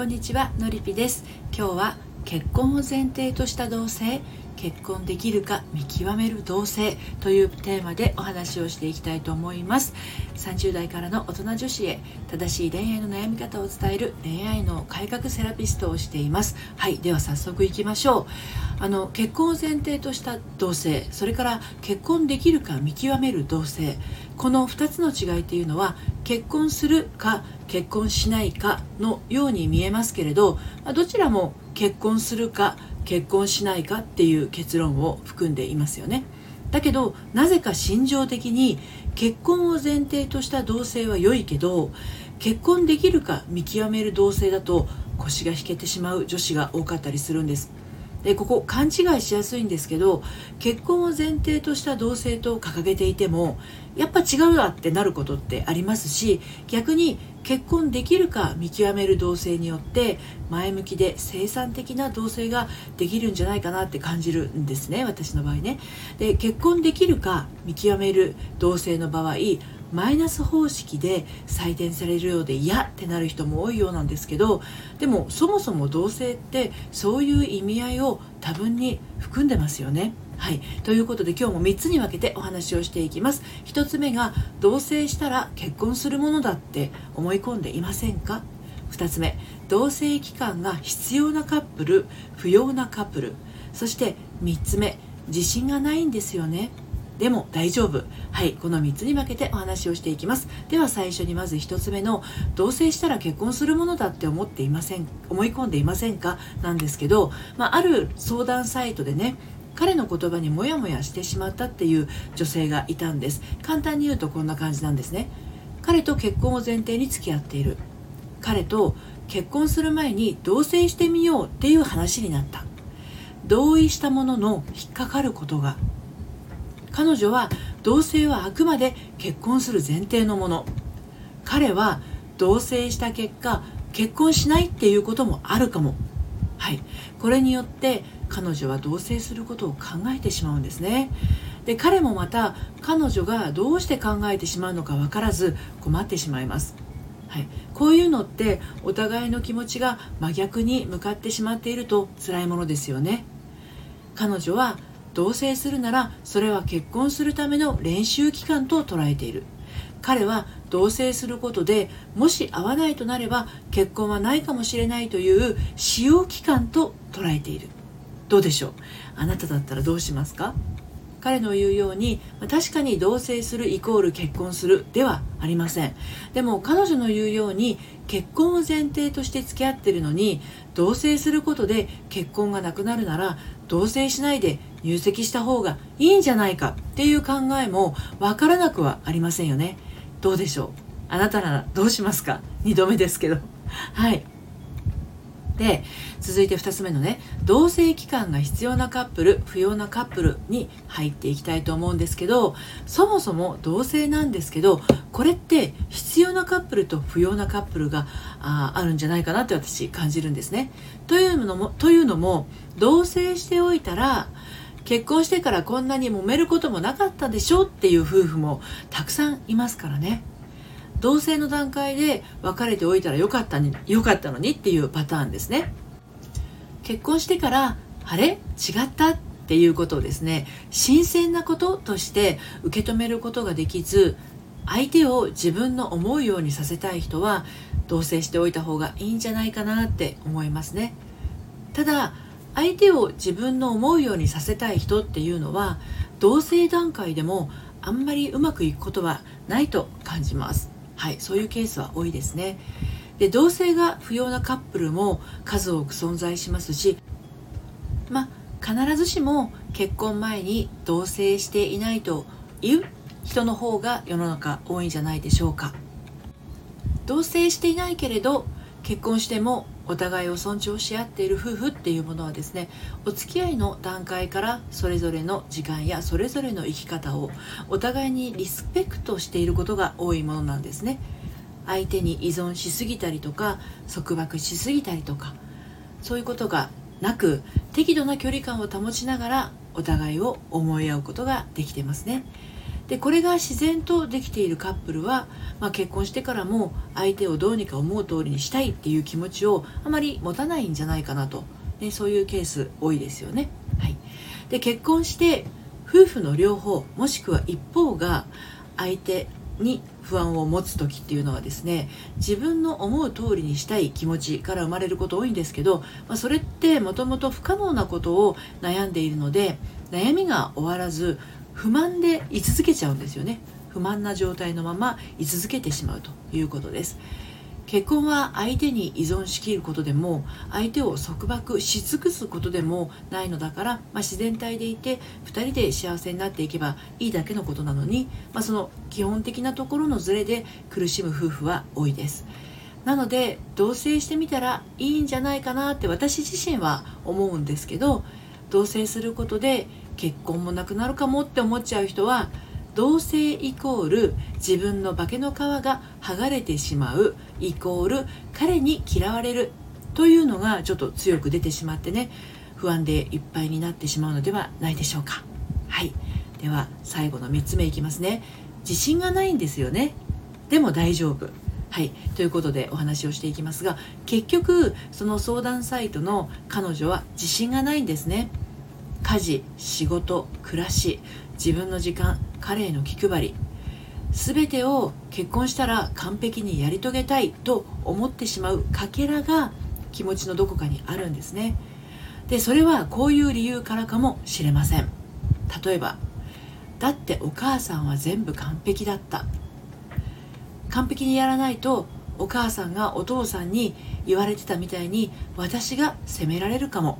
こんにちはのりぴです。今日は結婚を前提とした同性結婚できるか見極める同性というテーマでお話をしていきたいと思います。30代からの大人女子へ正しい恋愛の悩み方を伝える恋愛の改革セラピストをしています。はいでは早速いきましょう。あの結婚を前提とした同性それから結婚できるか見極める同性この2つの違いっていうのは結婚するか結婚しないかのように見えますけれどどちらも結婚するか結婚しないかっていう結論を含んでいますよね。だけどなぜか心情的に結婚を前提とした同性は良いけど結婚できるか見極める同性だと腰が引けてしまう女子が多かったりするんです。でここ勘違いしやすいんですけど結婚を前提とした同性と掲げていてもやっぱ違うわってなることってありますし逆に結婚できるか見極める同性によって前向きで生産的な同性ができるんじゃないかなって感じるんですね私の場合ね。で結婚できるか見極める同性の場合マイナス方式で採点されるようで嫌ってなる人も多いようなんですけどでもそもそも同性ってそういう意味合いを多分に含んでますよね。はい、ということで今日も3つに分けてお話をしていきます。1つ目が同棲したら結婚するものだって思い込んでいませんか？2つ目同棲期間が必要なカップル不要なカップル。そして3つ目自信がないんですよね。でも大丈夫。はいこの3つに分けてお話をしていきます。では最初にまず1つ目の同棲したら結婚するものだって思っていません思い込んでいませんか？なんですけど、まあ、ある相談サイトでね彼の言葉にモヤモヤしてしまったっていう女性がいたんです。簡単に言うとこんな感じなんですね。彼と結婚を前提に付き合っている。彼と結婚する前に同棲してみようっていう話になった。同意したものの引っかかることが彼女は同棲はあくまで結婚する前提のもの。彼は同棲した結果結婚しないっていうこともあるかも。はい。これによって彼女は同棲することを考えてしまうんですね。で彼もまた彼女がどうして考えてしまうのか分からず困ってしまいます。はい、こういうのってお互いの気持ちが真逆に向かってしまっていると辛いものですよね。彼女は同棲するならそれは結婚するための練習期間と捉えている。彼は同棲することでもし会わないとなれば結婚はないかもしれないという使用期間と捉えている。どうでしょう？あなただったらどうしますか？彼の言うように確かに同棲するイコール結婚するではありません。でも彼女の言うように結婚を前提として付き合ってるのに同棲することで結婚がなくなるなら同棲しないで入籍した方がいいんじゃないかっていう考えもわからなくはありませんよね。どうでしょう？あなたならどうしますか？2度目ですけど。はい。で続いて2つ目のね同棲期間が必要なカップル不要なカップルに入っていきたいと思うんですけどそもそも同棲なんですけどこれって必要なカップルと不要なカップルがああるんじゃないかなって私感じるんですね。というのもというのも同棲しておいたら結婚してからこんなに揉めることもなかったでしょっていう夫婦もたくさんいますからね。同棲の段階で別れておいたらよかったによかったのにっていうパターンですね。結婚してからあれ？違った？っていうことをですね。新鮮なこととして受け止めることができず相手を自分の思うようにさせたい人は同棲しておいた方がいいんじゃないかなって思いますね。ただ相手を自分の思うようにさせたい人っていうのは同棲段階でもあんまりうまくいくことはないと感じます。はいそういうケースは多いですね。で同性が不要なカップルも数多く存在しますしまあ必ずしも結婚前に同棲していないという人の方が世の中多いんじゃないでしょうか。同棲していないけれど結婚してもお互いを尊重し合っている夫婦っていうものはですねお付き合いの段階からそれぞれの時間やそれぞれの生き方をお互いにリスペクトしていることが多いものなんですね。相手に依存しすぎたりとか束縛しすぎたりとかそういうことがなく適度な距離感を保ちながらお互いを思い合うことができてますね。でこれが自然とできているカップルは、まあ、結婚してからも相手をどうにか思う通りにしたいっていう気持ちをあまり持たないんじゃないかなと、ね、そういうケース多いですよね。はい、で結婚して夫婦の両方もしくは一方が相手に不安を持つ時っていうのはですね自分の思う通りにしたい気持ちから生まれること多いんですけど、まあ、それってもともと不可能なことを悩んでいるので悩みが終わらず不満で居続けちゃうんですよね。不満な状態のまま居続けてしまうということです。結婚は相手に依存しきることでも相手を束縛し尽くすことでもないのだから、まあ、自然体でいて2人で幸せになっていけばいいだけのことなのに、まあ、その基本的なところのズレで苦しむ夫婦は多いです。なので同棲してみたらいいんじゃないかなって私自身は思うんですけど同棲することで結婚もなくなるかもって思っちゃう人は同性イコール自分の化けの皮が剥がれてしまうイコール彼に嫌われるというのがちょっと強く出てしまってね不安でいっぱいになってしまうのではないでしょうか。はい。では最後の3つ目いきますね。自信がないんですよね。でも大丈夫。はい。ということでお話をしていきますが結局その相談サイトの彼女は自信がないんですね。家事仕事暮らし自分の時間彼への気配り。全てを結婚したら完璧にやり遂げたいと思ってしまうかけらが気持ちのどこかにあるんですね。でそれはこういう理由からかもしれません。例えばだってお母さんは全部完璧だった。完璧にやらないとお母さんがお父さんに言われてたみたいに私が責められるかも。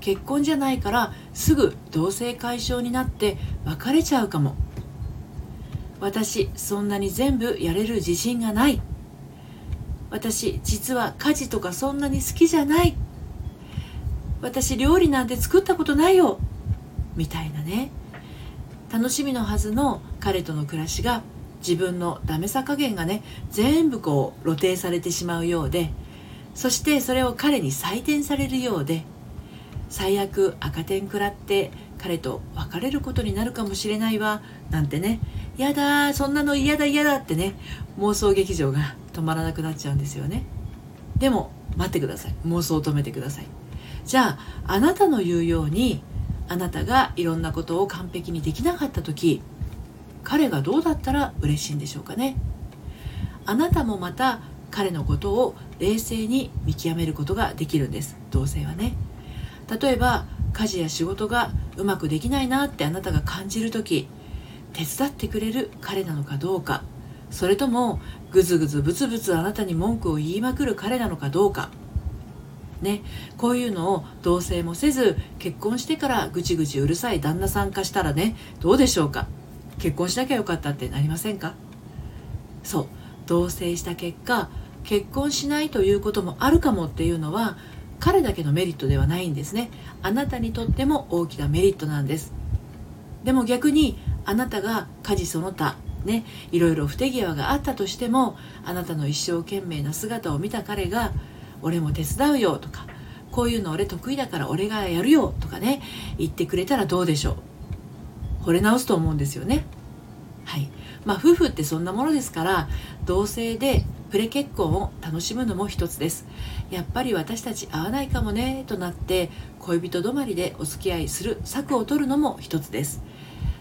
結婚じゃないからすぐ同性解消になって別れちゃうかも。私そんなに全部やれる自信がない。私実は家事とかそんなに好きじゃない。私料理なんて作ったことないよ。みたいなね。楽しみのはずの彼との暮らしが自分のダメさ加減がね全部こう露呈されてしまうようで。そしてそれを彼に採点されるようで。最悪赤点食らって彼と別れることになるかもしれないわ。なんてね。やだそんなの嫌だ嫌だってね。妄想劇場が止まらなくなっちゃうんですよね。でも待ってください。妄想を止めてください。じゃああなたの言うようにあなたがいろんなことを完璧にできなかった時彼がどうだったら嬉しいんでしょうかね。あなたもまた彼のことを冷静に見極めることができるんです。同性はね。例えば家事や仕事がうまくできないなってあなたが感じる時手伝ってくれる彼なのかどうかそれともぐずぐずブツブツあなたに文句を言いまくる彼なのかどうかね、こういうのを同棲もせず結婚してからぐちぐちうるさい旦那さん化したらねどうでしょうか？結婚しなきゃよかったってなりませんか？そう同棲した結果結婚しないということもあるかもっていうのは彼だけのメリットではないんですね。あなたにとっても大きなメリットなんです。でも逆にあなたが家事その他ねいろいろ不手際があったとしてもあなたの一生懸命な姿を見た彼が「俺も手伝うよ」とか「こういうの俺得意だから俺がやるよ」とかね言ってくれたらどうでしょう。惚れ直すと思うんですよね。はい。まあ夫婦ってそんなものですから同性でプレ結婚を楽しむのも一つです。やっぱり私たち合わないかもねとなって恋人止まりでお付き合いする策を取るのも一つです。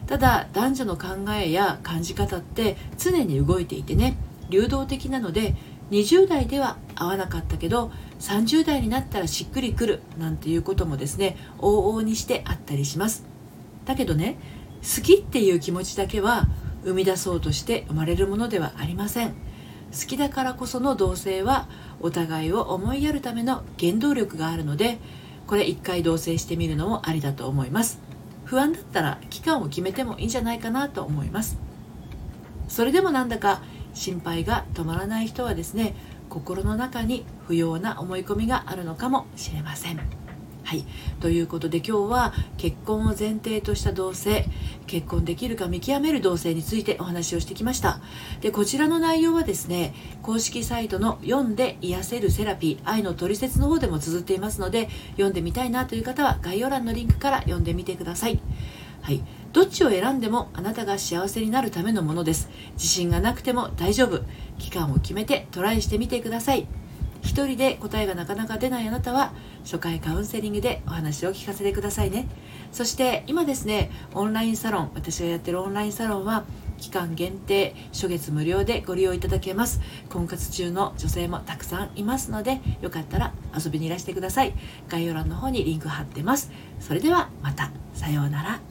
ただ男女の考えや感じ方って常に動いていてね流動的なので20代では合わなかったけど30代になったらしっくりくるなんていうこともですね往々にしてあったりします。だけどね好きっていう気持ちだけは生み出そうとして生まれるものではありません。好きだからこその同性はお互いを思いやるための原動力があるのでこれ一回同棲してみるのもありだと思います不安だったら期間を決めてもいいんじゃないかなと思いますそれでもなんだか心配が止まらない人はですね心の中に不要な思い込みがあるのかもしれません。はい、ということで今日は結婚を前提とした同性結婚できるか見極める同性についてお話をしてきました。でこちらの内容はですね公式サイトの「読んで癒せるセラピー愛のトリセツ」の方でも綴っていますので読んでみたいなという方は概要欄のリンクから読んでみてください。はい、どっちを選んでもあなたが幸せになるためのものです。自信がなくても大丈夫。期間を決めてトライしてみてください。一人で答えがなかなか出ないあなたは初回カウンセリングでお話を聞かせてくださいね。そして今ですねオンラインサロン私がやってるオンラインサロンは期間限定初月無料でご利用いただけます。婚活中の女性もたくさんいますのでよかったら遊びにいらしてください。概要欄の方にリンク貼ってます。それではまた。さようなら。